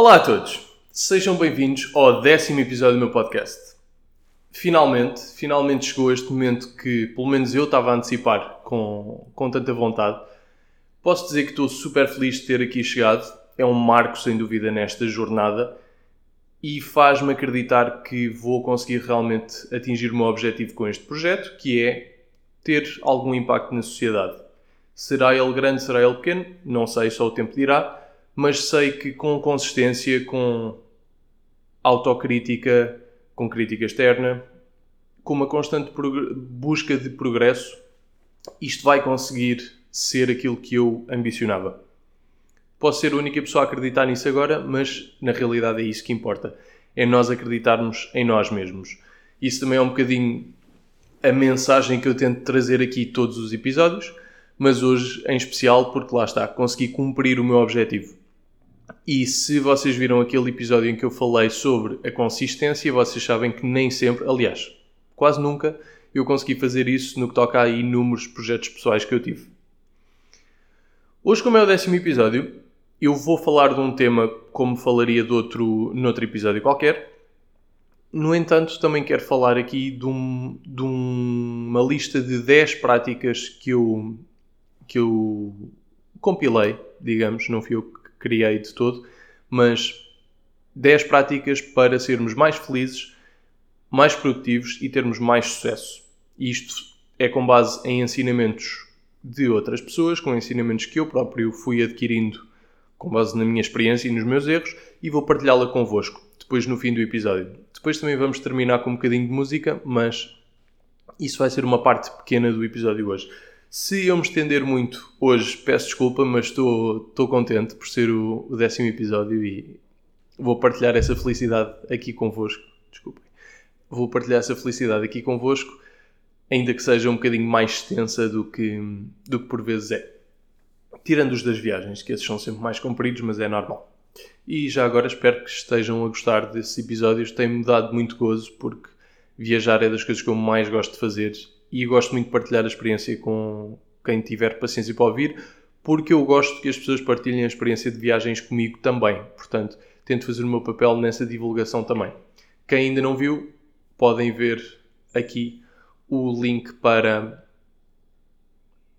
Olá a todos, sejam bem-vindos ao décimo episódio do meu podcast. Finalmente, finalmente chegou este momento que, pelo menos eu estava a antecipar com, com tanta vontade. Posso dizer que estou super feliz de ter aqui chegado, é um marco sem dúvida nesta jornada e faz-me acreditar que vou conseguir realmente atingir o meu objetivo com este projeto, que é ter algum impacto na sociedade. Será ele grande, será ele pequeno? Não sei, só o tempo dirá mas sei que com consistência, com autocrítica, com crítica externa, com uma constante busca de progresso, isto vai conseguir ser aquilo que eu ambicionava. Posso ser a única pessoa a acreditar nisso agora, mas na realidade é isso que importa. É nós acreditarmos em nós mesmos. Isso também é um bocadinho a mensagem que eu tento trazer aqui todos os episódios, mas hoje em especial porque lá está, consegui cumprir o meu objetivo. E se vocês viram aquele episódio em que eu falei sobre a consistência, vocês sabem que nem sempre, aliás, quase nunca, eu consegui fazer isso no que toca a inúmeros projetos pessoais que eu tive. Hoje, como é o décimo episódio, eu vou falar de um tema como falaria de outro, noutro episódio qualquer. No entanto, também quero falar aqui de, um, de um, uma lista de 10 práticas que eu, que eu compilei, digamos, não fui eu que criei de todo, mas 10 práticas para sermos mais felizes, mais produtivos e termos mais sucesso. isto é com base em ensinamentos de outras pessoas, com ensinamentos que eu próprio fui adquirindo com base na minha experiência e nos meus erros, e vou partilhá-la convosco depois no fim do episódio. Depois também vamos terminar com um bocadinho de música, mas isso vai ser uma parte pequena do episódio hoje. Se eu me estender muito hoje, peço desculpa, mas estou, estou contente por ser o, o décimo episódio e vou partilhar essa felicidade aqui convosco. Desculpem. Vou partilhar essa felicidade aqui convosco, ainda que seja um bocadinho mais extensa do que, do que por vezes é. Tirando os das viagens, que esses são sempre mais compridos, mas é normal. E já agora espero que estejam a gostar desses episódios. Tem-me dado muito gozo porque viajar é das coisas que eu mais gosto de fazer e gosto muito de partilhar a experiência com quem tiver paciência para ouvir, porque eu gosto que as pessoas partilhem a experiência de viagens comigo também. Portanto, tento fazer o meu papel nessa divulgação também. Quem ainda não viu, podem ver aqui o link para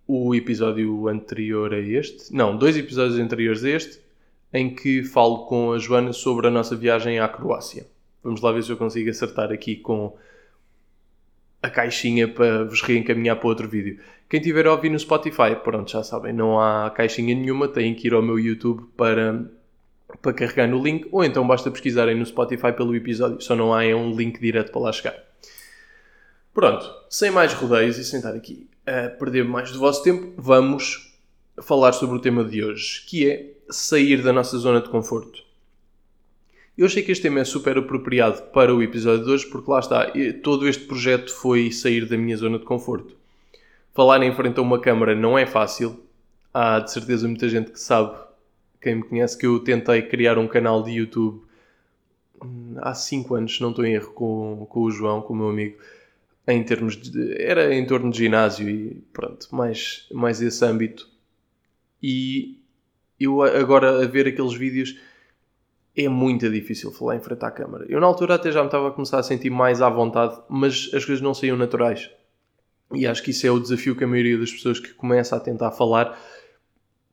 o episódio anterior a este. Não, dois episódios anteriores a este, em que falo com a Joana sobre a nossa viagem à Croácia. Vamos lá ver se eu consigo acertar aqui com a caixinha para vos reencaminhar para outro vídeo. Quem tiver a ouvir no Spotify, pronto, já sabem, não há caixinha nenhuma, têm que ir ao meu YouTube para, para carregar no link, ou então basta pesquisarem no Spotify pelo episódio, só não há é um link direto para lá chegar. Pronto, sem mais rodeios e sem estar aqui a perder mais do vosso tempo, vamos falar sobre o tema de hoje, que é sair da nossa zona de conforto. Eu achei que este tema é super apropriado para o episódio de hoje, porque lá está, todo este projeto foi sair da minha zona de conforto. Falar em frente a uma câmara não é fácil. Há de certeza muita gente que sabe, quem me conhece, que eu tentei criar um canal de YouTube hum, há 5 anos, se não estou em erro, com, com o João, com o meu amigo, em termos de. Era em torno de ginásio e pronto, mais, mais esse âmbito. E eu agora a ver aqueles vídeos é muito difícil falar em frente à câmara. Eu na altura até já me estava a começar a sentir mais à vontade, mas as coisas não saíam naturais. E acho que isso é o desafio que a maioria das pessoas que começa a tentar falar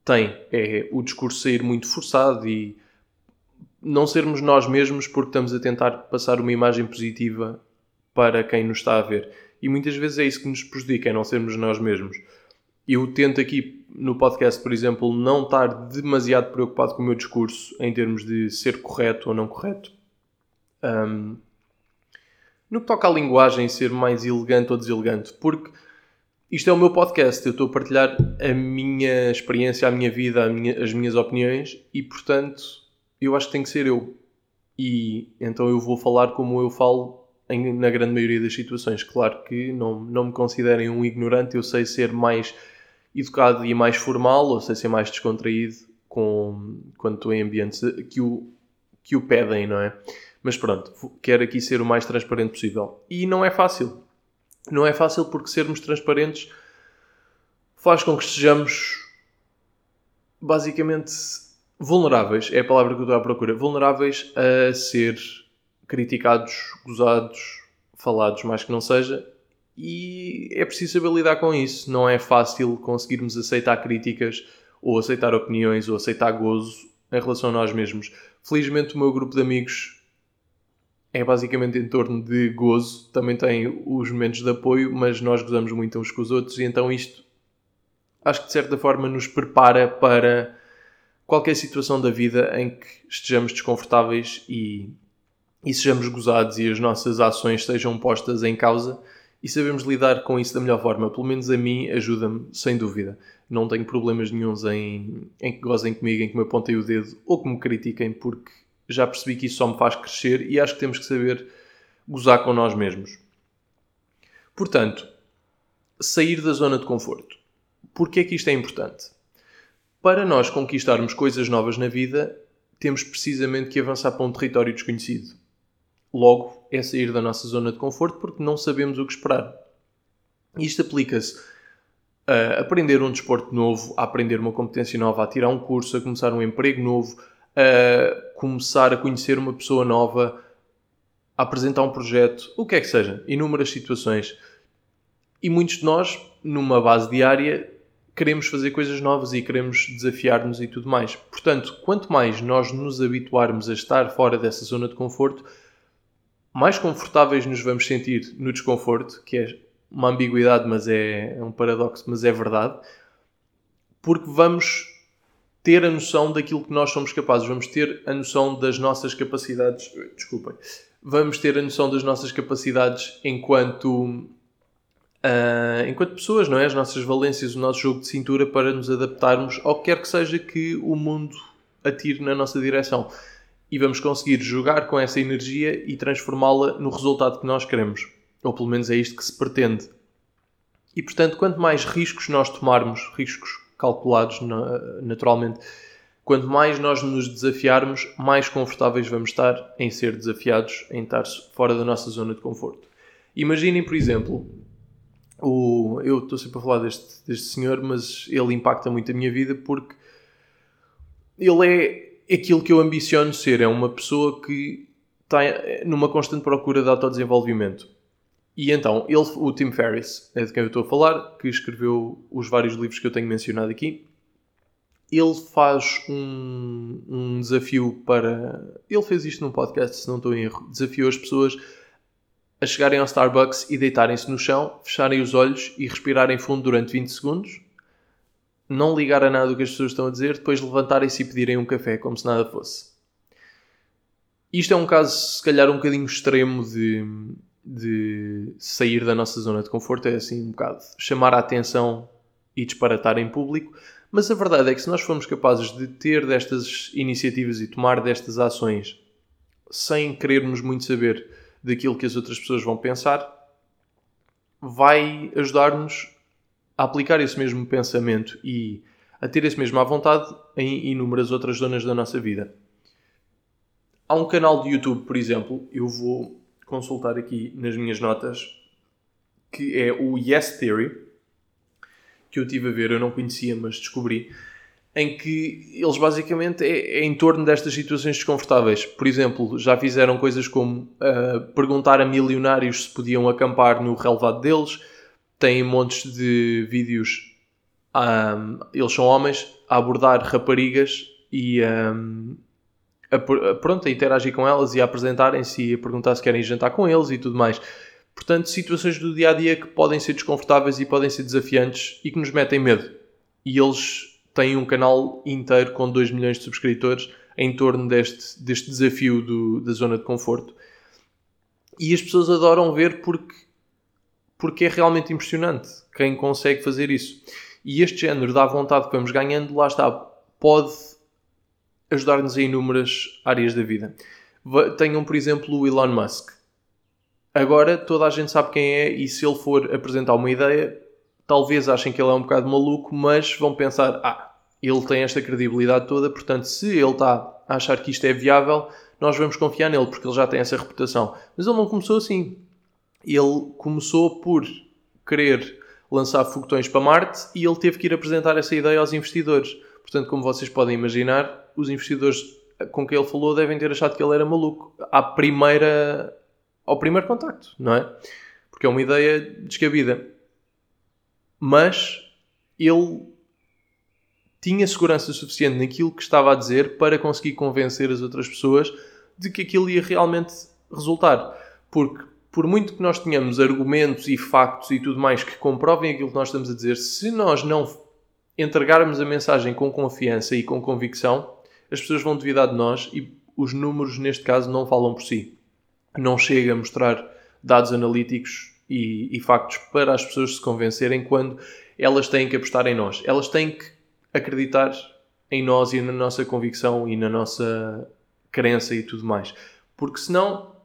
tem. É o discurso sair muito forçado e não sermos nós mesmos porque estamos a tentar passar uma imagem positiva para quem nos está a ver. E muitas vezes é isso que nos prejudica, é não sermos nós mesmos. Eu tento aqui no podcast, por exemplo, não estar demasiado preocupado com o meu discurso em termos de ser correto ou não correto. Um, no que toca à linguagem, ser mais elegante ou deselegante, porque isto é o meu podcast, eu estou a partilhar a minha experiência, a minha vida, a minha, as minhas opiniões e, portanto, eu acho que tem que ser eu. E então eu vou falar como eu falo em, na grande maioria das situações. Claro que não, não me considerem um ignorante, eu sei ser mais educado e mais formal, ou sei ser mais descontraído com, quando estou em ambientes que o, que o pedem, não é? Mas pronto, quero aqui ser o mais transparente possível. E não é fácil. Não é fácil porque sermos transparentes faz com que estejamos basicamente vulneráveis, é a palavra que eu estou à procura, vulneráveis a ser criticados, gozados, falados, mais que não seja, e é preciso saber lidar com isso. Não é fácil conseguirmos aceitar críticas, ou aceitar opiniões, ou aceitar gozo em relação a nós mesmos. Felizmente, o meu grupo de amigos é basicamente em torno de gozo, também tem os momentos de apoio, mas nós gozamos muito uns com os outros, e então isto acho que de certa forma nos prepara para qualquer situação da vida em que estejamos desconfortáveis e, e sejamos gozados e as nossas ações sejam postas em causa e sabemos lidar com isso da melhor forma. Pelo menos a mim ajuda-me, sem dúvida. Não tenho problemas nenhums em, em que gozem comigo, em que me apontem o dedo ou que me critiquem, porque já percebi que isso só me faz crescer e acho que temos que saber gozar com nós mesmos. Portanto, sair da zona de conforto. Porquê é que isto é importante? Para nós conquistarmos coisas novas na vida, temos precisamente que avançar para um território desconhecido. Logo, é sair da nossa zona de conforto porque não sabemos o que esperar. Isto aplica-se a aprender um desporto novo, a aprender uma competência nova, a tirar um curso, a começar um emprego novo, a começar a conhecer uma pessoa nova, a apresentar um projeto, o que é que seja, inúmeras situações. E muitos de nós, numa base diária, queremos fazer coisas novas e queremos desafiar-nos e tudo mais. Portanto, quanto mais nós nos habituarmos a estar fora dessa zona de conforto, mais confortáveis nos vamos sentir no desconforto, que é uma ambiguidade, mas é, é um paradoxo, mas é verdade, porque vamos ter a noção daquilo que nós somos capazes, vamos ter a noção das nossas capacidades, desculpem, vamos ter a noção das nossas capacidades enquanto Uh, enquanto pessoas, não é? As nossas valências, o nosso jogo de cintura para nos adaptarmos ao que quer que seja que o mundo atire na nossa direção. E vamos conseguir jogar com essa energia e transformá-la no resultado que nós queremos. Ou pelo menos é isto que se pretende. E portanto, quanto mais riscos nós tomarmos, riscos calculados naturalmente, quanto mais nós nos desafiarmos, mais confortáveis vamos estar em ser desafiados, em estar fora da nossa zona de conforto. Imaginem, por exemplo, o, eu estou sempre a falar deste, deste senhor, mas ele impacta muito a minha vida porque ele é aquilo que eu ambiciono ser. É uma pessoa que está numa constante procura de autodesenvolvimento. E então, ele, o Tim Ferriss, é de quem eu estou a falar, que escreveu os vários livros que eu tenho mencionado aqui, ele faz um, um desafio para. Ele fez isto num podcast, se não estou em erro. Desafiou as pessoas a chegarem ao Starbucks e deitarem-se no chão, fecharem os olhos e respirarem fundo durante 20 segundos, não ligar a nada do que as pessoas estão a dizer, depois levantarem-se e pedirem um café como se nada fosse. Isto é um caso, se calhar, um bocadinho extremo de, de sair da nossa zona de conforto, é assim um bocado chamar a atenção e disparatar em público, mas a verdade é que se nós formos capazes de ter destas iniciativas e tomar destas ações sem querermos muito saber daquilo que as outras pessoas vão pensar, vai ajudar-nos a aplicar esse mesmo pensamento e a ter esse mesmo à vontade em inúmeras outras zonas da nossa vida. Há um canal de YouTube, por exemplo, eu vou consultar aqui nas minhas notas, que é o Yes Theory, que eu tive a ver, eu não conhecia, mas descobri em que eles basicamente é, é, em torno destas situações desconfortáveis. Por exemplo, já fizeram coisas como uh, perguntar a milionários se podiam acampar no relevado deles, têm montes de vídeos, um, eles são homens, a abordar raparigas e um, a, pronto, a interagir com elas e a apresentarem-se e a perguntar se querem jantar com eles e tudo mais. Portanto, situações do dia a dia que podem ser desconfortáveis e podem ser desafiantes e que nos metem medo. E eles tem um canal inteiro com 2 milhões de subscritores em torno deste, deste desafio do, da zona de conforto. E as pessoas adoram ver porque, porque é realmente impressionante quem consegue fazer isso. E este género dá vontade que vamos ganhando, lá está, pode ajudar-nos em inúmeras áreas da vida. Tenham, por exemplo, o Elon Musk. Agora toda a gente sabe quem é e se ele for apresentar uma ideia, talvez achem que ele é um bocado maluco, mas vão pensar: ah, ele tem esta credibilidade toda, portanto, se ele está a achar que isto é viável, nós vamos confiar nele, porque ele já tem essa reputação. Mas ele não começou assim. Ele começou por querer lançar foguetões para Marte e ele teve que ir apresentar essa ideia aos investidores. Portanto, como vocês podem imaginar, os investidores com quem ele falou devem ter achado que ele era maluco à primeira, ao primeiro contacto, não é? Porque é uma ideia descabida. Mas ele tinha segurança suficiente naquilo que estava a dizer para conseguir convencer as outras pessoas de que aquilo ia realmente resultar. Porque, por muito que nós tenhamos argumentos e factos e tudo mais que comprovem aquilo que nós estamos a dizer, se nós não entregarmos a mensagem com confiança e com convicção, as pessoas vão duvidar de nós e os números, neste caso, não falam por si. Não chega a mostrar dados analíticos e, e factos para as pessoas se convencerem quando elas têm que apostar em nós. Elas têm que acreditar em nós e na nossa convicção e na nossa crença e tudo mais. Porque senão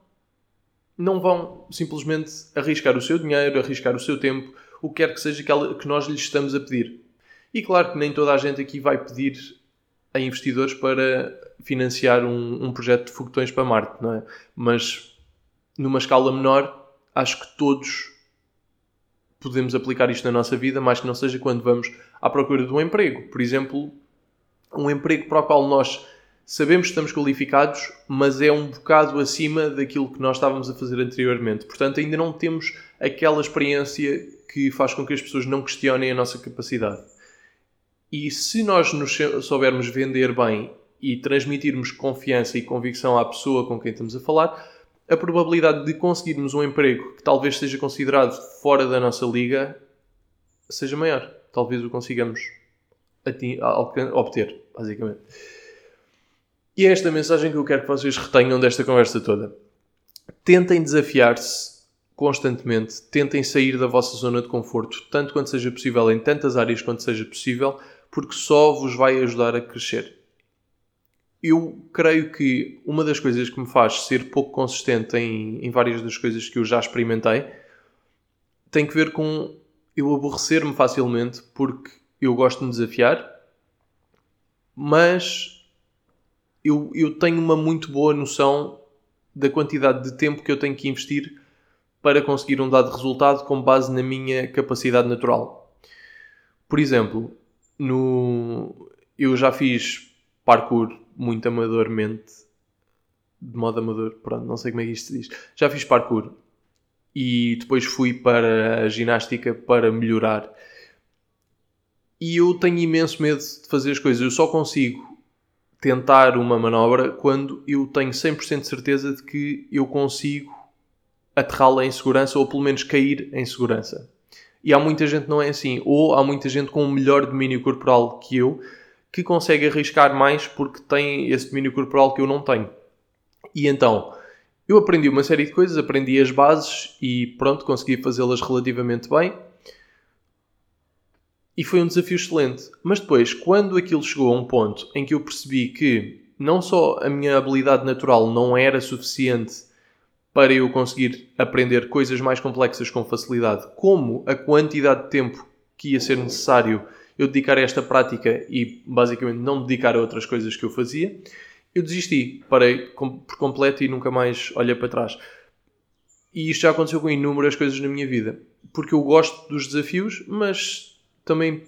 não vão simplesmente arriscar o seu dinheiro, arriscar o seu tempo, o que quer que seja que nós lhes estamos a pedir. E claro que nem toda a gente aqui vai pedir a investidores para financiar um, um projeto de foguetões para Marte, não é? Mas numa escala menor, acho que todos podemos aplicar isto na nossa vida, mais que não seja quando vamos à procura de um emprego. Por exemplo, um emprego para o qual nós sabemos que estamos qualificados, mas é um bocado acima daquilo que nós estávamos a fazer anteriormente. Portanto, ainda não temos aquela experiência que faz com que as pessoas não questionem a nossa capacidade. E se nós nos soubermos vender bem e transmitirmos confiança e convicção à pessoa com quem estamos a falar, a probabilidade de conseguirmos um emprego que talvez seja considerado fora da nossa liga seja maior. Talvez o consigamos obter, basicamente. E é esta mensagem que eu quero que vocês retenham desta conversa toda. Tentem desafiar-se constantemente, tentem sair da vossa zona de conforto, tanto quanto seja possível, em tantas áreas quanto seja possível, porque só vos vai ajudar a crescer eu creio que uma das coisas que me faz ser pouco consistente em, em várias das coisas que eu já experimentei tem que ver com eu aborrecer-me facilmente porque eu gosto de me desafiar, mas eu, eu tenho uma muito boa noção da quantidade de tempo que eu tenho que investir para conseguir um dado resultado com base na minha capacidade natural. Por exemplo, no, eu já fiz parkour muito amadormente, de modo amador, pronto, não sei como é que isto se diz. Já fiz parkour e depois fui para a ginástica para melhorar. E eu tenho imenso medo de fazer as coisas. Eu só consigo tentar uma manobra quando eu tenho 100% de certeza de que eu consigo aterrá-la em segurança ou pelo menos cair em segurança. E há muita gente não é assim. Ou há muita gente com um melhor domínio corporal que eu que consegue arriscar mais porque tem esse domínio corporal que eu não tenho. E então, eu aprendi uma série de coisas, aprendi as bases e pronto, consegui fazê-las relativamente bem. E foi um desafio excelente. Mas depois, quando aquilo chegou a um ponto em que eu percebi que não só a minha habilidade natural não era suficiente para eu conseguir aprender coisas mais complexas com facilidade, como a quantidade de tempo que ia ser necessário eu dedicar a esta prática e basicamente não dedicar a outras coisas que eu fazia, eu desisti, parei por completo e nunca mais olhei para trás. E isto já aconteceu com inúmeras coisas na minha vida, porque eu gosto dos desafios, mas também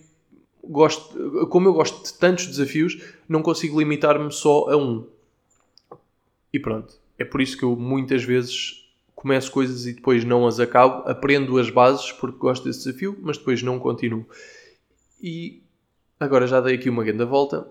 gosto, como eu gosto de tantos desafios, não consigo limitar-me só a um. E pronto, é por isso que eu muitas vezes começo coisas e depois não as acabo, aprendo as bases porque gosto desse desafio, mas depois não continuo. E agora já dei aqui uma grande volta.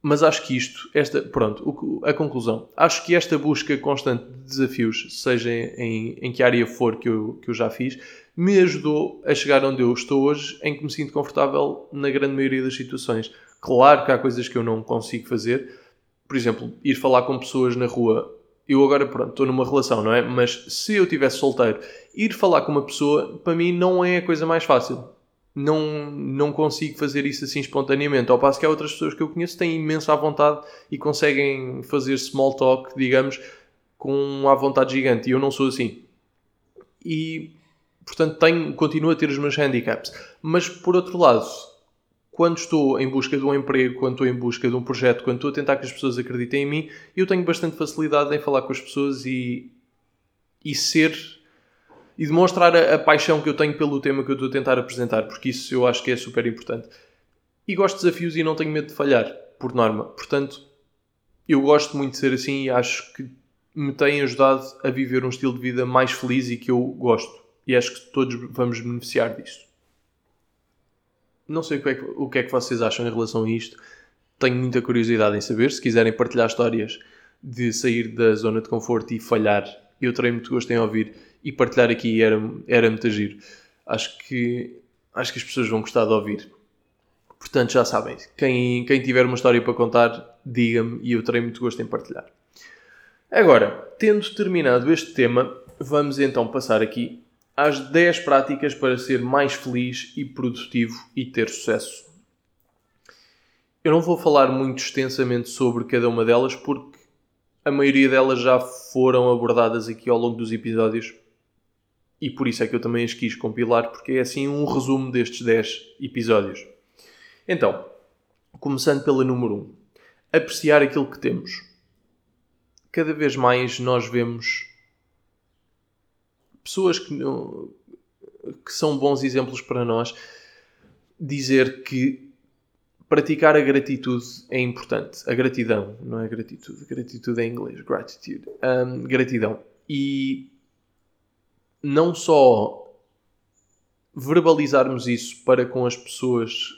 Mas acho que isto, esta, pronto, a conclusão. Acho que esta busca constante de desafios, seja em, em que área for que eu, que eu já fiz, me ajudou a chegar onde eu estou hoje, em que me sinto confortável na grande maioria das situações. Claro que há coisas que eu não consigo fazer. Por exemplo, ir falar com pessoas na rua. Eu agora, pronto, estou numa relação, não é? Mas se eu tivesse solteiro, ir falar com uma pessoa, para mim, não é a coisa mais fácil não, não consigo fazer isso assim espontaneamente. Ao passo que há outras pessoas que eu conheço têm imensa vontade e conseguem fazer small talk, digamos, com uma vontade gigante. E eu não sou assim. E, portanto, tenho, continuo a ter os meus handicaps. Mas, por outro lado, quando estou em busca de um emprego, quando estou em busca de um projeto, quando estou a tentar que as pessoas acreditem em mim, eu tenho bastante facilidade em falar com as pessoas e, e ser e demonstrar a, a, paixão que eu tenho pelo tema que eu estou a tentar apresentar, porque isso eu acho que é super importante. E gosto de desafios e não tenho medo de falhar, por norma. Portanto, eu gosto muito de ser assim e acho que me tem ajudado a viver um estilo de vida mais feliz e que eu gosto. E acho que todos vamos beneficiar disso. Não sei o que, é que, o que é que vocês acham em relação a isto. Tenho muita curiosidade em saber. Se quiserem partilhar histórias de sair da zona de conforto e falhar, eu terei muito gosto em ouvir e partilhar aqui era, era muito agir. Acho que, acho que as pessoas vão gostar de ouvir. Portanto, já sabem, quem, quem tiver uma história para contar, diga-me e eu terei muito gosto em partilhar. Agora, tendo terminado este tema, vamos então passar aqui às 10 práticas para ser mais feliz e produtivo e ter sucesso. Eu não vou falar muito extensamente sobre cada uma delas porque a maioria delas já foram abordadas aqui ao longo dos episódios e por isso é que eu também as quis compilar porque é assim um resumo destes 10 episódios. Então, começando pela número 1, apreciar aquilo que temos. Cada vez mais nós vemos pessoas que, não, que são bons exemplos para nós dizer que praticar a gratitude é importante. A gratidão, não é gratitude. Gratitude é em inglês, gratitude. Um, gratidão. E não só verbalizarmos isso para com as pessoas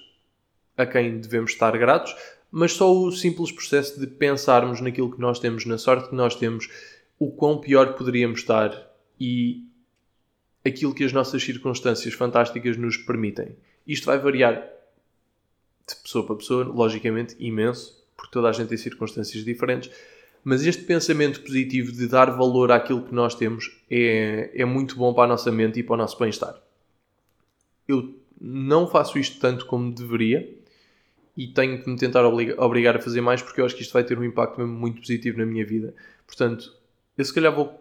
a quem devemos estar gratos, mas só o simples processo de pensarmos naquilo que nós temos, na sorte que nós temos, o quão pior poderíamos estar e aquilo que as nossas circunstâncias fantásticas nos permitem. Isto vai variar de pessoa para pessoa, logicamente, imenso, porque toda a gente tem circunstâncias diferentes, mas este pensamento positivo de dar valor àquilo que nós temos é, é muito bom para a nossa mente e para o nosso bem-estar. Eu não faço isto tanto como deveria e tenho que me tentar obrigar a fazer mais porque eu acho que isto vai ter um impacto mesmo muito positivo na minha vida. Portanto, eu se calhar vou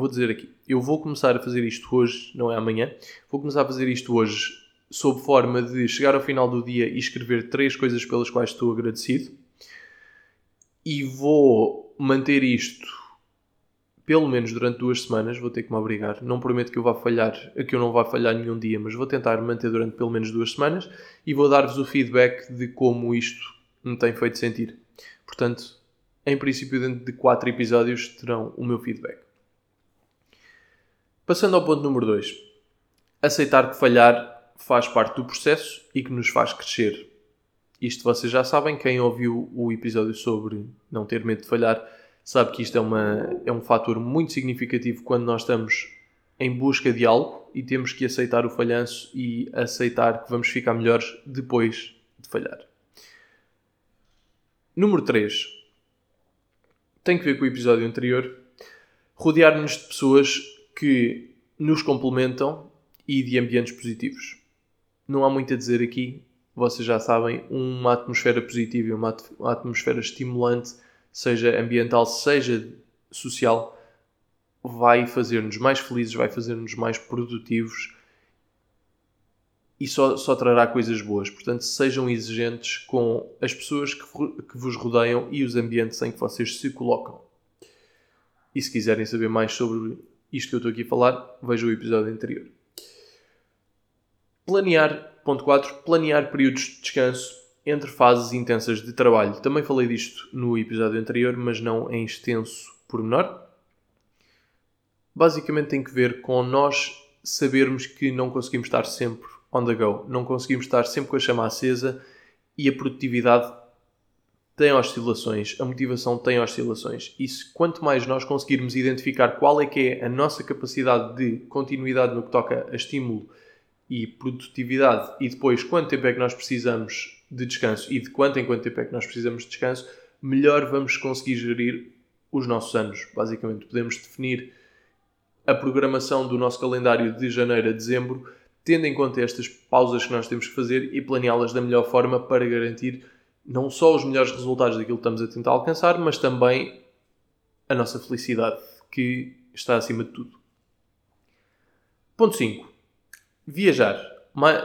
vou dizer aqui, eu vou começar a fazer isto hoje, não é amanhã, vou começar a fazer isto hoje sob forma de chegar ao final do dia e escrever três coisas pelas quais estou agradecido e vou manter isto pelo menos durante duas semanas, vou ter que me obrigar. Não prometo que eu vá falhar, que eu não vá falhar nenhum dia, mas vou tentar manter durante pelo menos duas semanas e vou dar-vos o feedback de como isto me tem feito sentir. Portanto, em princípio, dentro de quatro episódios terão o meu feedback. Passando ao ponto número 2. Aceitar que falhar faz parte do processo e que nos faz crescer. Isto vocês já sabem, quem ouviu o episódio sobre não ter medo de falhar sabe que isto é, uma, é um fator muito significativo quando nós estamos em busca de algo e temos que aceitar o falhanço e aceitar que vamos ficar melhores depois de falhar. Número 3. Tem que ver com o episódio anterior. Rodear-nos de pessoas que nos complementam e de ambientes positivos. Não há muito a dizer aqui, vocês já sabem, uma atmosfera positiva e uma atmosfera estimulante, seja ambiental, seja social, vai fazer-nos mais felizes, vai fazer-nos mais produtivos e só, só trará coisas boas. Portanto, sejam exigentes com as pessoas que, que vos rodeiam e os ambientes em que vocês se colocam. E se quiserem saber mais sobre isto que eu estou aqui a falar, veja o episódio anterior. Planear, ponto 4, planear períodos de descanso entre fases intensas de trabalho. Também falei disto no episódio anterior, mas não em extenso pormenor. Basicamente tem que ver com nós sabermos que não conseguimos estar sempre on the go, não conseguimos estar sempre com a chama acesa e a produtividade tem oscilações, a motivação tem oscilações. E se, quanto mais nós conseguirmos identificar qual é que é a nossa capacidade de continuidade no que toca a estímulo e produtividade e depois quanto tempo é que nós precisamos de descanso e de quanto em quanto tempo é que nós precisamos de descanso, melhor vamos conseguir gerir os nossos anos. Basicamente, podemos definir a programação do nosso calendário de janeiro a dezembro, tendo em conta estas pausas que nós temos que fazer e planeá-las da melhor forma para garantir não só os melhores resultados daquilo que estamos a tentar alcançar, mas também a nossa felicidade, que está acima de tudo. Ponto 5. Viajar.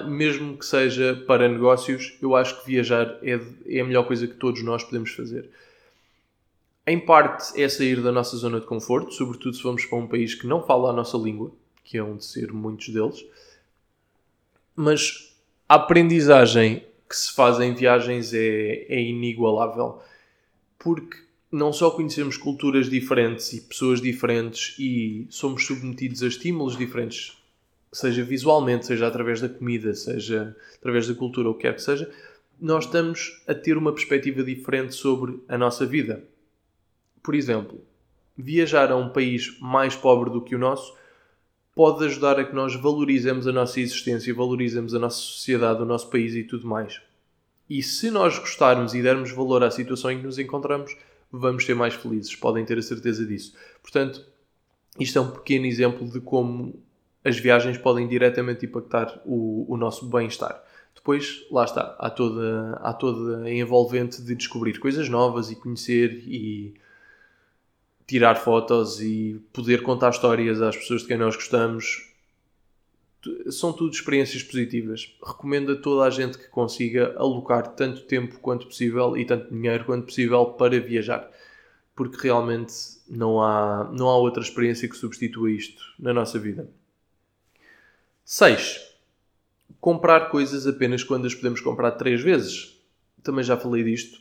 Mesmo que seja para negócios, eu acho que viajar é, é a melhor coisa que todos nós podemos fazer. Em parte é sair da nossa zona de conforto, sobretudo se vamos para um país que não fala a nossa língua, que é onde ser muitos deles. Mas a aprendizagem que se faz em viagens é, é inigualável. Porque não só conhecemos culturas diferentes e pessoas diferentes e somos submetidos a estímulos diferentes, seja visualmente, seja através da comida, seja através da cultura, o que quer que seja, nós estamos a ter uma perspectiva diferente sobre a nossa vida. Por exemplo, viajar a um país mais pobre do que o nosso pode ajudar a que nós valorizemos a nossa existência, valorizemos a nossa sociedade, o nosso país e tudo mais. E se nós gostarmos e dermos valor à situação em que nos encontramos, vamos ser mais felizes, podem ter a certeza disso. Portanto, isto é um pequeno exemplo de como as viagens podem diretamente impactar o, o nosso bem-estar. Depois, lá está, há toda, há toda a envolvente de descobrir coisas novas e conhecer e tirar fotos e poder contar histórias às pessoas de quem nós gostamos. São tudo experiências positivas. Recomendo a toda a gente que consiga alocar tanto tempo quanto possível e tanto dinheiro quanto possível para viajar. Porque realmente não há, não há outra experiência que substitua isto na nossa vida. 6 comprar coisas apenas quando as podemos comprar três vezes. Também já falei disto.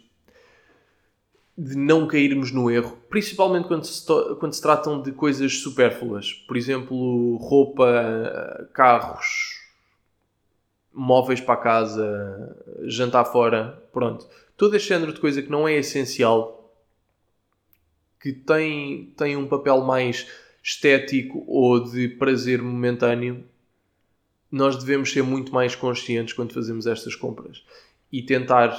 De não cairmos no erro, principalmente quando se, quando se tratam de coisas supérfluas. Por exemplo, roupa, carros, móveis para casa, jantar fora, pronto. Todo este género de coisa que não é essencial, que tem, tem um papel mais estético ou de prazer momentâneo, nós devemos ser muito mais conscientes quando fazemos estas compras e tentar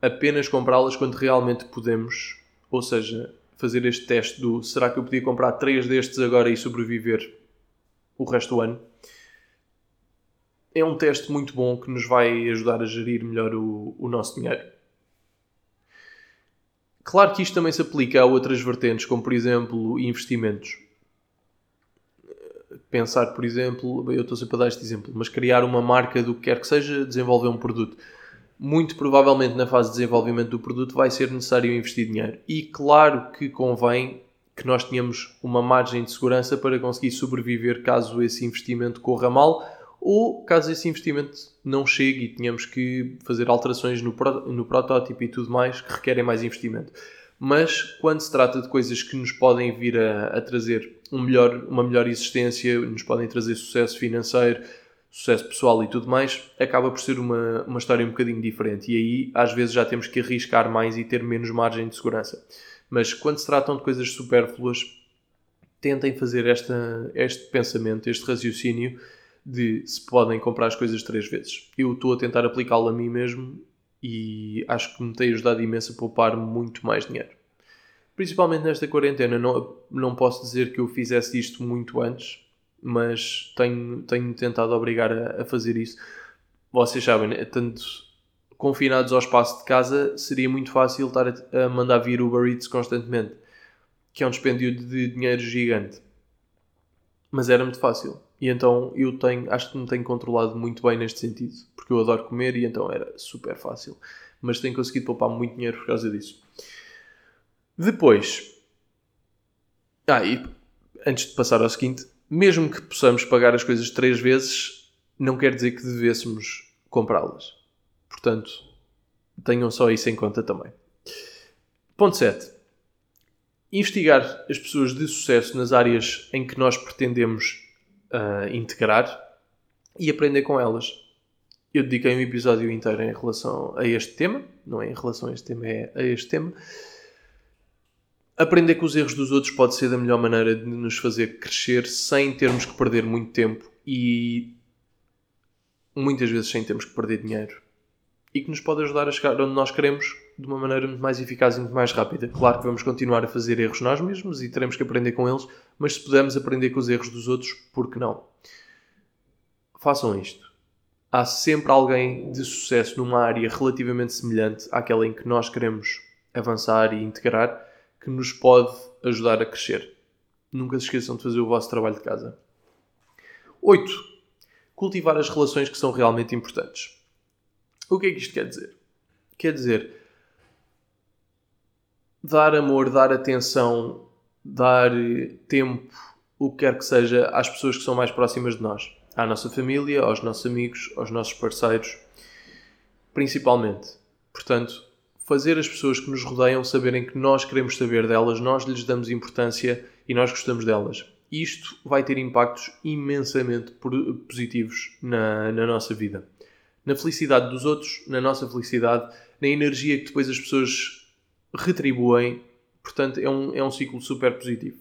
apenas comprá-las quando realmente podemos, ou seja, fazer este teste do será que eu podia comprar três destes agora e sobreviver o resto do ano? É um teste muito bom que nos vai ajudar a gerir melhor o, o nosso dinheiro. Claro que isto também se aplica a outras vertentes, como por exemplo investimentos pensar, por exemplo, eu estou sempre a dar este exemplo, mas criar uma marca do que quer que seja, desenvolver um produto. Muito provavelmente na fase de desenvolvimento do produto vai ser necessário investir dinheiro. E claro que convém que nós tenhamos uma margem de segurança para conseguir sobreviver caso esse investimento corra mal ou caso esse investimento não chegue e tenhamos que fazer alterações no, no protótipo e tudo mais que requerem mais investimento. Mas quando se trata de coisas que nos podem vir a, a trazer um melhor, uma melhor existência, nos podem trazer sucesso financeiro, sucesso pessoal e tudo mais, acaba por ser uma, uma história um bocadinho diferente. E aí, às vezes, já temos que arriscar mais e ter menos margem de segurança. Mas quando se tratam de coisas supérfluas, tentem fazer esta, este pensamento, este raciocínio de se podem comprar as coisas três vezes. Eu estou a tentar aplicá-lo a mim mesmo e acho que me tem ajudado imenso a poupar muito mais dinheiro principalmente nesta quarentena. Não, não posso dizer que eu fizesse isto muito antes, mas tenho, tenho tentado obrigar a, a fazer isso. Vocês sabem, né? tanto confinados ao espaço de casa, seria muito fácil estar a, a mandar vir Uber Eats constantemente, que é um dispêndio de dinheiro gigante. Mas era muito fácil. E então eu tenho, acho que me tenho controlado muito bem neste sentido, porque eu adoro comer e então era super fácil. Mas tenho conseguido poupar muito dinheiro por causa disso. Depois, ah, e antes de passar ao seguinte, mesmo que possamos pagar as coisas três vezes, não quer dizer que devêssemos comprá-las. Portanto, tenham só isso em conta também. Ponto 7. Investigar as pessoas de sucesso nas áreas em que nós pretendemos uh, integrar e aprender com elas. Eu dediquei um episódio inteiro em relação a este tema, não é em relação a este tema, é a este tema. Aprender com os erros dos outros pode ser da melhor maneira de nos fazer crescer sem termos que perder muito tempo e muitas vezes sem termos que perder dinheiro. E que nos pode ajudar a chegar onde nós queremos de uma maneira muito mais eficaz e muito mais rápida. Claro que vamos continuar a fazer erros nós mesmos e teremos que aprender com eles, mas se pudermos aprender com os erros dos outros, por que não? Façam isto. Há sempre alguém de sucesso numa área relativamente semelhante àquela em que nós queremos avançar e integrar que nos pode ajudar a crescer. Nunca se esqueçam de fazer o vosso trabalho de casa. 8. Cultivar as relações que são realmente importantes. O que é que isto quer dizer? Quer dizer dar amor, dar atenção, dar tempo, o que quer que seja, às pessoas que são mais próximas de nós. À nossa família, aos nossos amigos, aos nossos parceiros. principalmente. Portanto, fazer as pessoas que nos rodeiam saberem que nós queremos saber delas, nós lhes damos importância e nós gostamos delas. Isto vai ter impactos imensamente positivos na, na nossa vida. Na felicidade dos outros, na nossa felicidade, na energia que depois as pessoas retribuem. Portanto, é um, é um ciclo super positivo.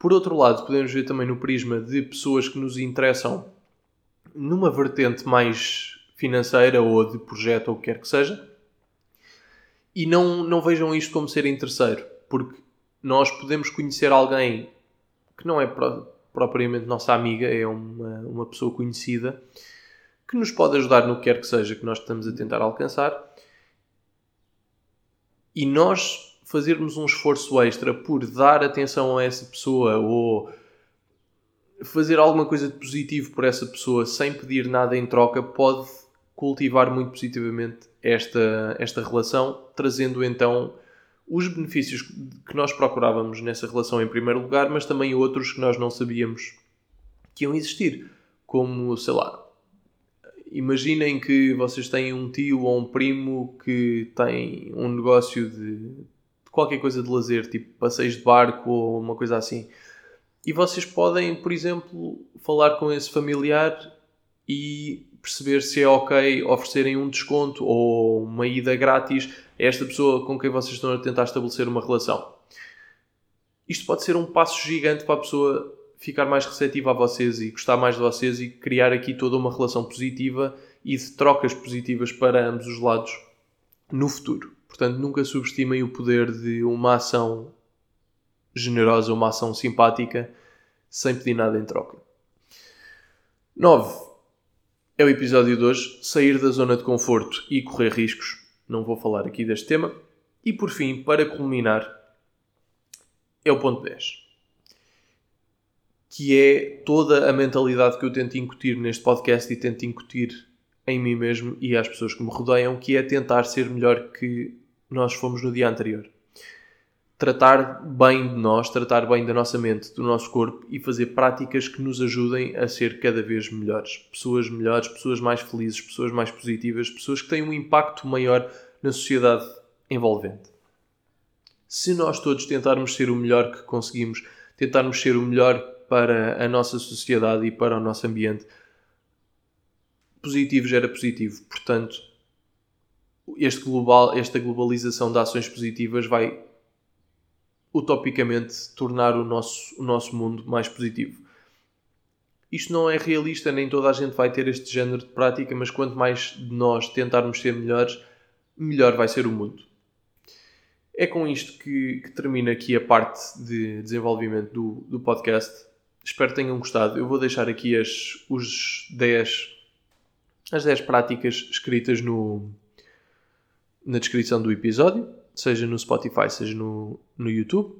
Por outro lado, podemos ver também no prisma de pessoas que nos interessam numa vertente mais financeira ou de projeto ou o que quer que seja. E não, não vejam isto como ser interesseiro, porque nós podemos conhecer alguém que não é pro, propriamente nossa amiga, é uma, uma pessoa conhecida, que nos pode ajudar no que quer que seja que nós estamos a tentar alcançar. E nós fazermos um esforço extra por dar atenção a essa pessoa ou fazer alguma coisa de positivo por essa pessoa sem pedir nada em troca pode cultivar muito positivamente esta, esta relação, trazendo então os benefícios que nós procurávamos nessa relação em primeiro lugar, mas também outros que nós não sabíamos que iam existir, como, sei lá, imaginem que vocês têm um tio ou um primo que tem um negócio de qualquer coisa de lazer, tipo passeios de barco ou uma coisa assim. E vocês podem, por exemplo, falar com esse familiar e perceber se é ok oferecerem um desconto ou uma ida grátis a esta pessoa com quem vocês estão a tentar estabelecer uma relação. Isto pode ser um passo gigante para a pessoa ficar mais receptiva a vocês e gostar mais de vocês e criar aqui toda uma relação positiva e de trocas positivas para ambos os lados no futuro. Portanto, nunca subestimem o poder de uma ação generosa, uma ação simpática, sem pedir nada em troca. 9. É o episódio de hoje, sair da zona de conforto e correr riscos. Não vou falar aqui deste tema. E por fim, para culminar, é o ponto 10. Que é toda a mentalidade que eu tento incutir neste podcast e tento incutir em mim mesmo e às pessoas que me rodeiam, que é tentar ser melhor que nós fomos no dia anterior. Tratar bem de nós, tratar bem da nossa mente, do nosso corpo e fazer práticas que nos ajudem a ser cada vez melhores. Pessoas melhores, pessoas mais felizes, pessoas mais positivas, pessoas que têm um impacto maior na sociedade envolvente. Se nós todos tentarmos ser o melhor que conseguimos, tentarmos ser o melhor para a nossa sociedade e para o nosso ambiente, positivo gera positivo. Portanto, este global, esta globalização de ações positivas vai utopicamente tornar o nosso, o nosso mundo mais positivo. Isto não é realista, nem toda a gente vai ter este género de prática, mas quanto mais de nós tentarmos ser melhores, melhor vai ser o mundo. É com isto que, que termina aqui a parte de desenvolvimento do, do podcast. Espero que tenham gostado. Eu vou deixar aqui as, os 10, as 10 práticas escritas no, na descrição do episódio, seja no Spotify, seja no, no YouTube.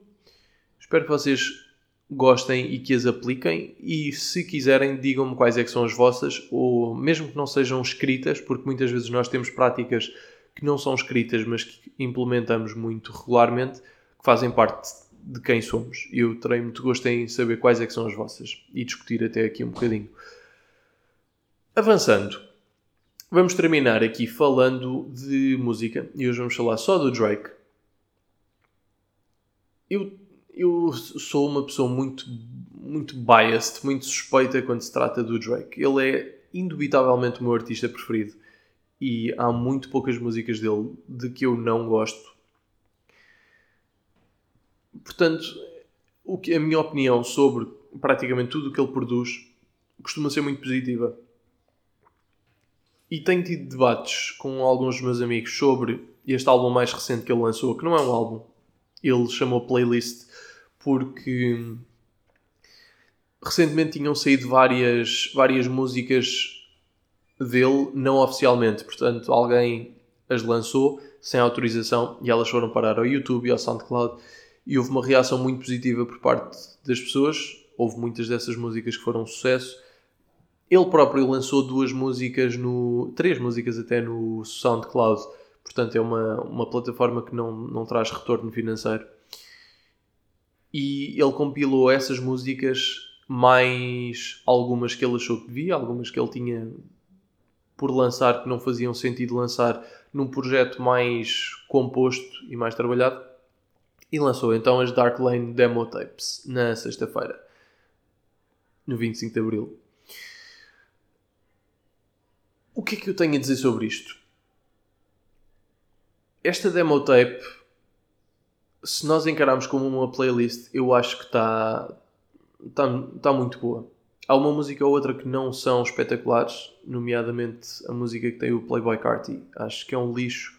Espero que vocês gostem e que as apliquem e se quiserem digam-me quais é que são as vossas ou mesmo que não sejam escritas, porque muitas vezes nós temos práticas que não são escritas mas que implementamos muito regularmente, que fazem parte de quem somos. Eu terei muito gosto em saber quais é que são as vossas e discutir até aqui um bocadinho. Avançando, Vamos terminar aqui falando de música e hoje vamos falar só do Drake. Eu, eu sou uma pessoa muito, muito biased, muito suspeita quando se trata do Drake. Ele é indubitavelmente o meu artista preferido e há muito poucas músicas dele de que eu não gosto. Portanto, o que, a minha opinião sobre praticamente tudo o que ele produz costuma ser muito positiva e tenho tido debates com alguns dos meus amigos sobre este álbum mais recente que ele lançou, que não é um álbum, ele chamou Playlist, porque recentemente tinham saído várias, várias músicas dele não oficialmente, portanto alguém as lançou sem autorização e elas foram parar ao YouTube e ao SoundCloud e houve uma reação muito positiva por parte das pessoas. Houve muitas dessas músicas que foram um sucesso ele próprio lançou duas músicas no. três músicas até no SoundCloud. Portanto, é uma, uma plataforma que não, não traz retorno financeiro. E ele compilou essas músicas, mais algumas que ele achou que devia, algumas que ele tinha por lançar que não faziam sentido lançar num projeto mais composto e mais trabalhado. E lançou então as Dark Lane Demo Tapes na sexta-feira, no 25 de Abril. O que é que eu tenho a dizer sobre isto? Esta demo tape, se nós encararmos como uma playlist, eu acho que está tá, tá muito boa. Há uma música ou outra que não são espetaculares, nomeadamente a música que tem o Playboy Carti. Acho que é um lixo,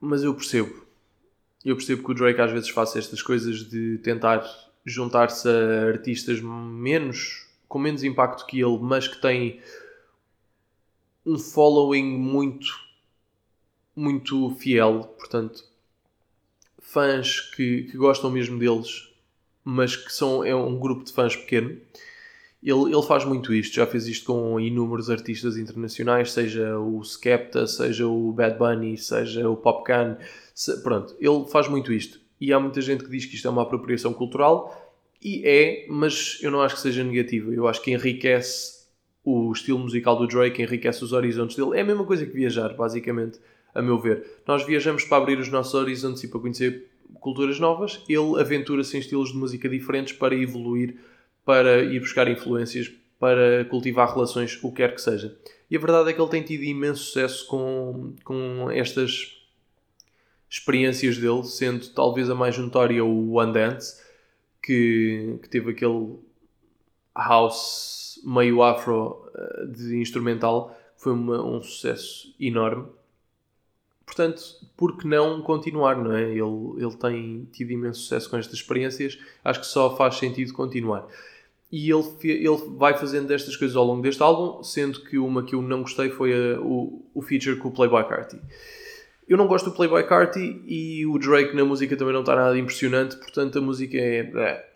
mas eu percebo. Eu percebo que o Drake às vezes faça estas coisas de tentar juntar-se a artistas menos com menos impacto que ele, mas que têm um following muito muito fiel, portanto, fãs que, que gostam mesmo deles, mas que são é um grupo de fãs pequeno. Ele, ele faz muito isto, já fez isto com inúmeros artistas internacionais, seja o Skepta, seja o Bad Bunny, seja o Popcan, se, pronto, ele faz muito isto. E há muita gente que diz que isto é uma apropriação cultural, e é, mas eu não acho que seja negativo. Eu acho que enriquece o estilo musical do Drake, enriquece os horizontes dele. É a mesma coisa que viajar, basicamente, a meu ver. Nós viajamos para abrir os nossos horizontes e para conhecer culturas novas. Ele aventura-se em estilos de música diferentes para evoluir para ir buscar influências, para cultivar relações, o que quer que seja. E a verdade é que ele tem tido imenso sucesso com, com estas experiências dele, sendo talvez a mais notória o One Dance, que, que teve aquele house meio afro eh, de instrumental, foi uma, um sucesso enorme. Portanto, por que não continuar, não é? Ele, ele tem tido imenso sucesso com estas experiências, acho que só faz sentido continuar e ele, ele vai fazendo destas coisas ao longo deste álbum, sendo que uma que eu não gostei foi a, o, o feature com o Playboy Carti. Eu não gosto do Playboy Carti e o Drake na música também não está nada impressionante, portanto a música é.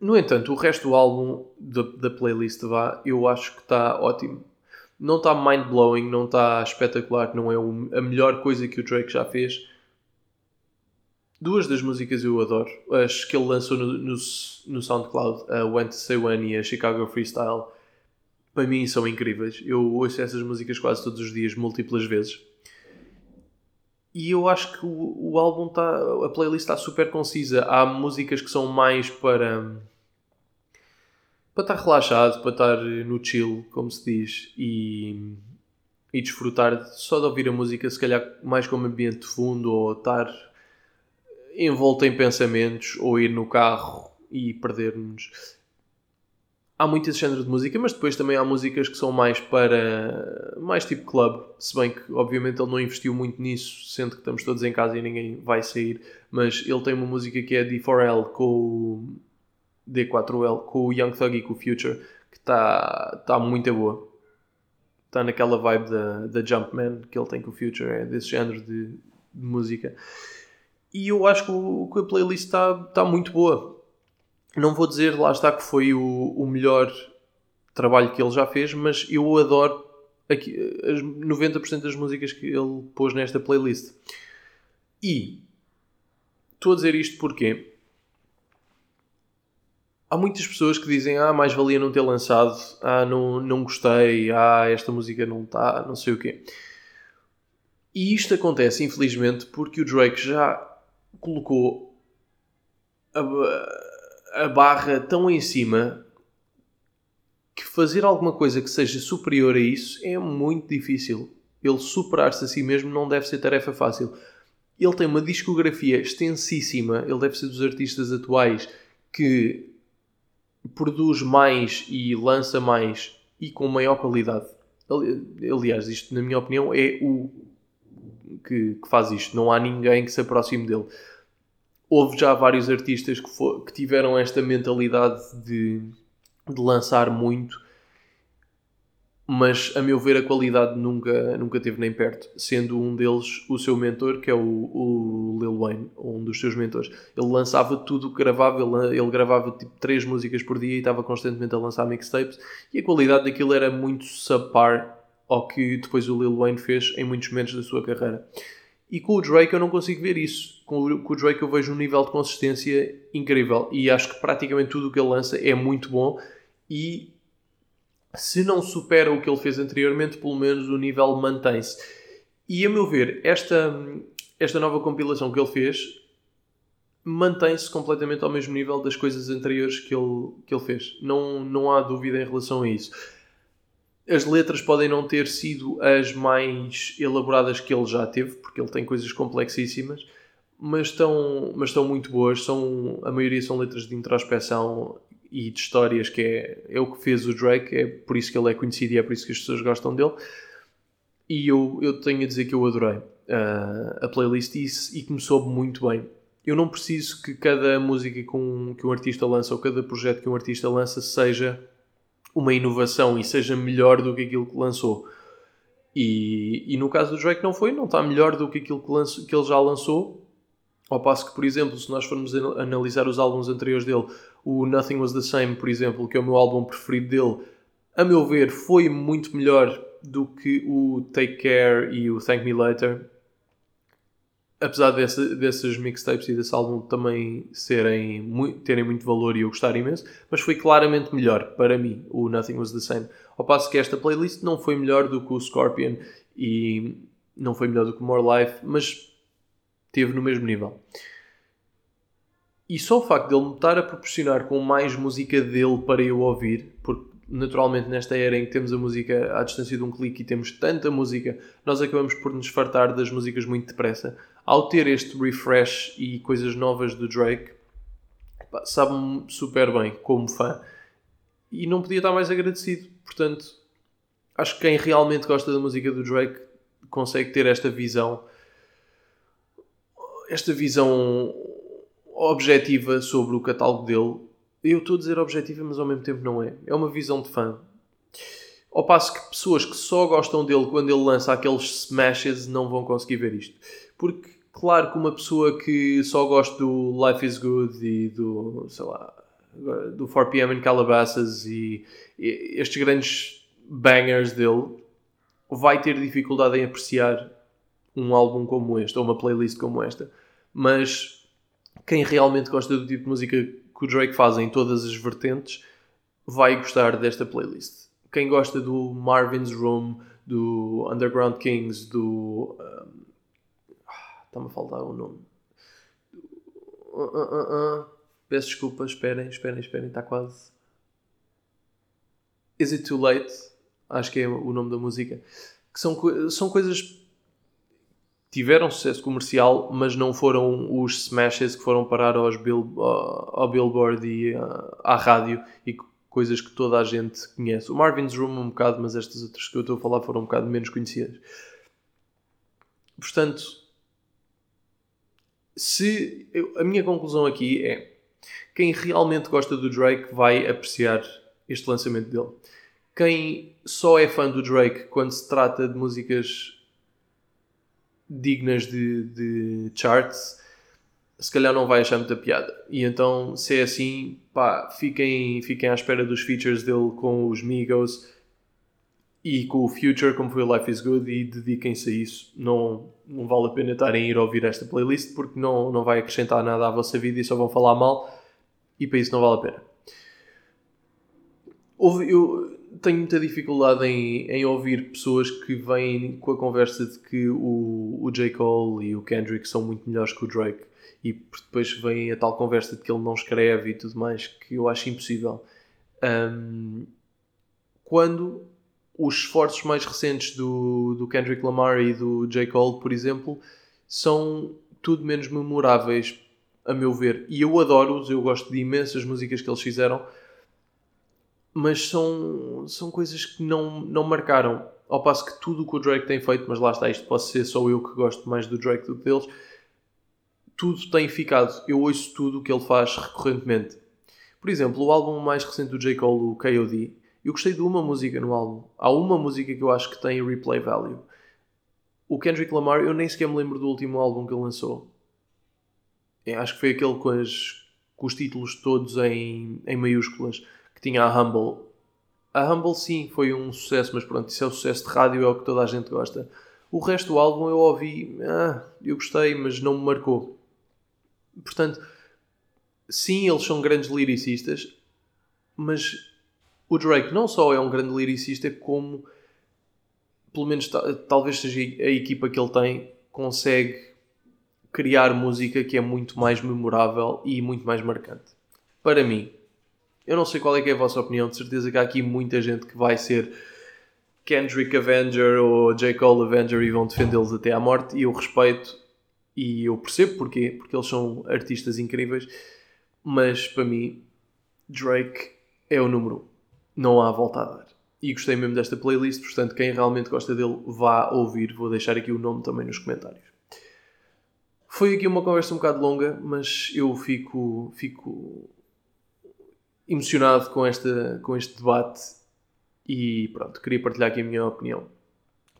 No entanto, o resto do álbum da, da playlist vá, eu acho que está ótimo. Não está mind-blowing, não está espetacular, não é a melhor coisa que o Drake já fez, Duas das músicas eu adoro. As que ele lançou no, no, no SoundCloud, a When to Say When e a Chicago Freestyle, para mim são incríveis. Eu ouço essas músicas quase todos os dias, múltiplas vezes. E eu acho que o, o álbum está. A playlist está super concisa. Há músicas que são mais para. para estar relaxado, para estar no chill, como se diz, e, e desfrutar só de ouvir a música, se calhar mais como ambiente de fundo ou estar envolto em pensamentos ou ir no carro e perder-nos. Há muito esse género de música, mas depois também há músicas que são mais para. mais tipo club. Se bem que, obviamente, ele não investiu muito nisso, sendo que estamos todos em casa e ninguém vai sair. Mas ele tem uma música que é D4L com o. D4L com o Young Thug e com o Future, que está tá muito boa. Está naquela vibe da, da Jumpman que ele tem com o Future, é desse género de, de música. E eu acho que, o, que a playlist está tá muito boa. Não vou dizer, lá está, que foi o, o melhor trabalho que ele já fez, mas eu adoro aqui, as 90% das músicas que ele pôs nesta playlist. E estou a dizer isto porque há muitas pessoas que dizem ah, mais valia não ter lançado, ah, não, não gostei, ah, esta música não está, não sei o quê. E isto acontece, infelizmente, porque o Drake já colocou a, a barra tão em cima que fazer alguma coisa que seja superior a isso é muito difícil. Ele superar-se a si mesmo não deve ser tarefa fácil. Ele tem uma discografia extensíssima, ele deve ser dos artistas atuais que produz mais e lança mais e com maior qualidade. Aliás, isto, na minha opinião, é o que, que, faz isto. Não há ninguém que se aproxime dele. Houve já vários artistas que, for, que tiveram esta mentalidade de, de lançar muito, mas a meu ver a qualidade nunca, nunca teve nem perto, sendo um deles o seu mentor, que é o, o Lil Wayne, um dos seus mentores. Ele lançava tudo que gravava, ele, ele gravava tipo 3 músicas por dia e estava constantemente a lançar mixtapes, e a qualidade daquilo era muito subpar ao que depois o Lil Wayne fez em muitos momentos da sua carreira. E com o Drake eu não consigo ver isso. Com o, Drake eu vejo um nível de consistência incrível e acho que praticamente tudo o que ele lança é muito bom e se não supera o que ele fez anteriormente, pelo menos o nível mantém-se. E a meu ver, esta, esta nova compilação que ele fez mantém-se completamente ao mesmo nível das coisas anteriores que ele, que ele fez. Não, não há dúvida em relação a isso. As letras podem não ter sido as mais elaboradas que ele já teve, porque ele tem coisas complexíssimas, mas estão, mas estão muito boas. São, a maioria são letras de introspeção e de histórias, que é, é o que fez o Drake, é por isso que ele é conhecido e é por isso que as pessoas gostam dele. E eu, eu tenho a dizer que eu adorei uh, a playlist e, e que me soube muito bem. Eu não preciso que cada música que um, que um artista lança ou cada projeto que um artista lança seja uma inovação e seja melhor do que aquilo que lançou. E, e no caso do Drake não foi, não está melhor do que aquilo que, lanço, que ele já lançou. Ao passo que, por exemplo, se nós formos analisar os álbuns anteriores dele, o Nothing Was the Same, por exemplo, que é o meu álbum preferido dele, a meu ver, foi muito melhor do que o Take Care e o Thank Me Later. Apesar desse, desses mixtapes e desse álbum também serem, muito, terem muito valor e eu gostar imenso, mas foi claramente melhor para mim o Nothing Was the Same. Ao passo que esta playlist não foi melhor do que o Scorpion e não foi melhor do que o More Life, mas teve no mesmo nível. E só o facto de ele me estar a proporcionar com mais música dele para eu ouvir, porque naturalmente nesta era em que temos a música à distância de um clique e temos tanta música, nós acabamos por nos fartar das músicas muito depressa. Ao ter este refresh e coisas novas do Drake, sabe-me super bem como fã e não podia estar mais agradecido. Portanto, acho que quem realmente gosta da música do Drake consegue ter esta visão, esta visão objetiva sobre o catálogo dele. Eu estou a dizer objetiva, mas ao mesmo tempo não é. É uma visão de fã. Ao passo que pessoas que só gostam dele quando ele lança aqueles smashes não vão conseguir ver isto. Porque, claro que uma pessoa que só gosta do Life is Good e do, sei lá, do 4pm in Calabasas e, e estes grandes bangers dele vai ter dificuldade em apreciar um álbum como este ou uma playlist como esta. Mas quem realmente gosta do tipo de música que o Drake faz em todas as vertentes vai gostar desta playlist. Quem gosta do Marvin's Room, do Underground Kings, do. Um, Está-me a faltar o um nome. Uh, uh, uh, Peço desculpa, esperem, esperem, esperem, está quase. Is It Too Late? Acho que é o nome da música. Que são, são coisas tiveram sucesso comercial, mas não foram os smashes que foram parar aos bill, ao Billboard e à rádio e coisas que toda a gente conhece. O Marvin's Room um bocado, mas estas outras que eu estou a falar foram um bocado menos conhecidas. Portanto, se eu, a minha conclusão aqui é quem realmente gosta do Drake vai apreciar este lançamento dele. Quem só é fã do Drake quando se trata de músicas dignas de, de charts, se calhar não vai achar muita piada. E então, se é assim, pá, fiquem, fiquem à espera dos features dele com os Migos e com o Future, como foi o Life is Good, e dediquem-se a isso. Não, não vale a pena estarem a ir ouvir esta playlist porque não, não vai acrescentar nada à vossa vida e só vão falar mal, e para isso não vale a pena. Eu, tenho muita dificuldade em, em ouvir pessoas que vêm com a conversa de que o, o J. Cole e o Kendrick são muito melhores que o Drake e depois vem a tal conversa de que ele não escreve e tudo mais que eu acho impossível. Um, quando os esforços mais recentes do, do Kendrick Lamar e do J. Cole, por exemplo, são tudo menos memoráveis, a meu ver. E eu adoro-os, eu gosto de imensas músicas que eles fizeram, mas são, são coisas que não, não marcaram. Ao passo que tudo o que o Drake tem feito, mas lá está, isto pode ser só eu que gosto mais do Drake do que deles, tudo tem ficado. Eu ouço tudo o que ele faz recorrentemente. Por exemplo, o álbum mais recente do J. Cole, o K.O.D., eu gostei de uma música no álbum. Há uma música que eu acho que tem replay value. O Kendrick Lamar, eu nem sequer me lembro do último álbum que ele lançou. Eu é, acho que foi aquele com, as, com os títulos todos em, em maiúsculas que tinha a Humble. A Humble sim foi um sucesso, mas pronto, isso é o sucesso de rádio, é o que toda a gente gosta. O resto do álbum eu ouvi, ah, eu gostei, mas não me marcou. Portanto, sim, eles são grandes liricistas, mas o Drake não só é um grande lyricista, como pelo menos talvez seja a equipa que ele tem, consegue criar música que é muito mais memorável e muito mais marcante. Para mim, eu não sei qual é, é a vossa opinião, de certeza que há aqui muita gente que vai ser Kendrick Avenger ou J. Cole Avenger e vão defendê-los até à morte e eu respeito e eu percebo porquê, porque eles são artistas incríveis, mas para mim Drake é o número 1. Não há volta a dar. E gostei mesmo desta playlist, portanto, quem realmente gosta dele, vá ouvir. Vou deixar aqui o nome também nos comentários. Foi aqui uma conversa um bocado longa, mas eu fico, fico emocionado com, esta, com este debate e pronto, queria partilhar aqui a minha opinião.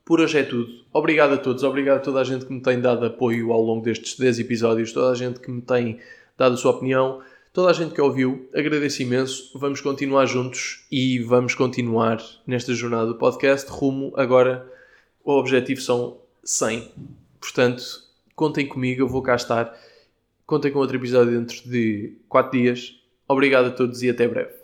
Por hoje é tudo. Obrigado a todos, obrigado a toda a gente que me tem dado apoio ao longo destes 10 episódios, toda a gente que me tem dado a sua opinião, toda a gente que ouviu. Agradeço imenso. Vamos continuar juntos e vamos continuar nesta jornada do podcast. Rumo agora, o objetivo são 100. Portanto, contem comigo, eu vou cá estar. Contem com outro episódio dentro de 4 dias. Obrigado a todos e até breve.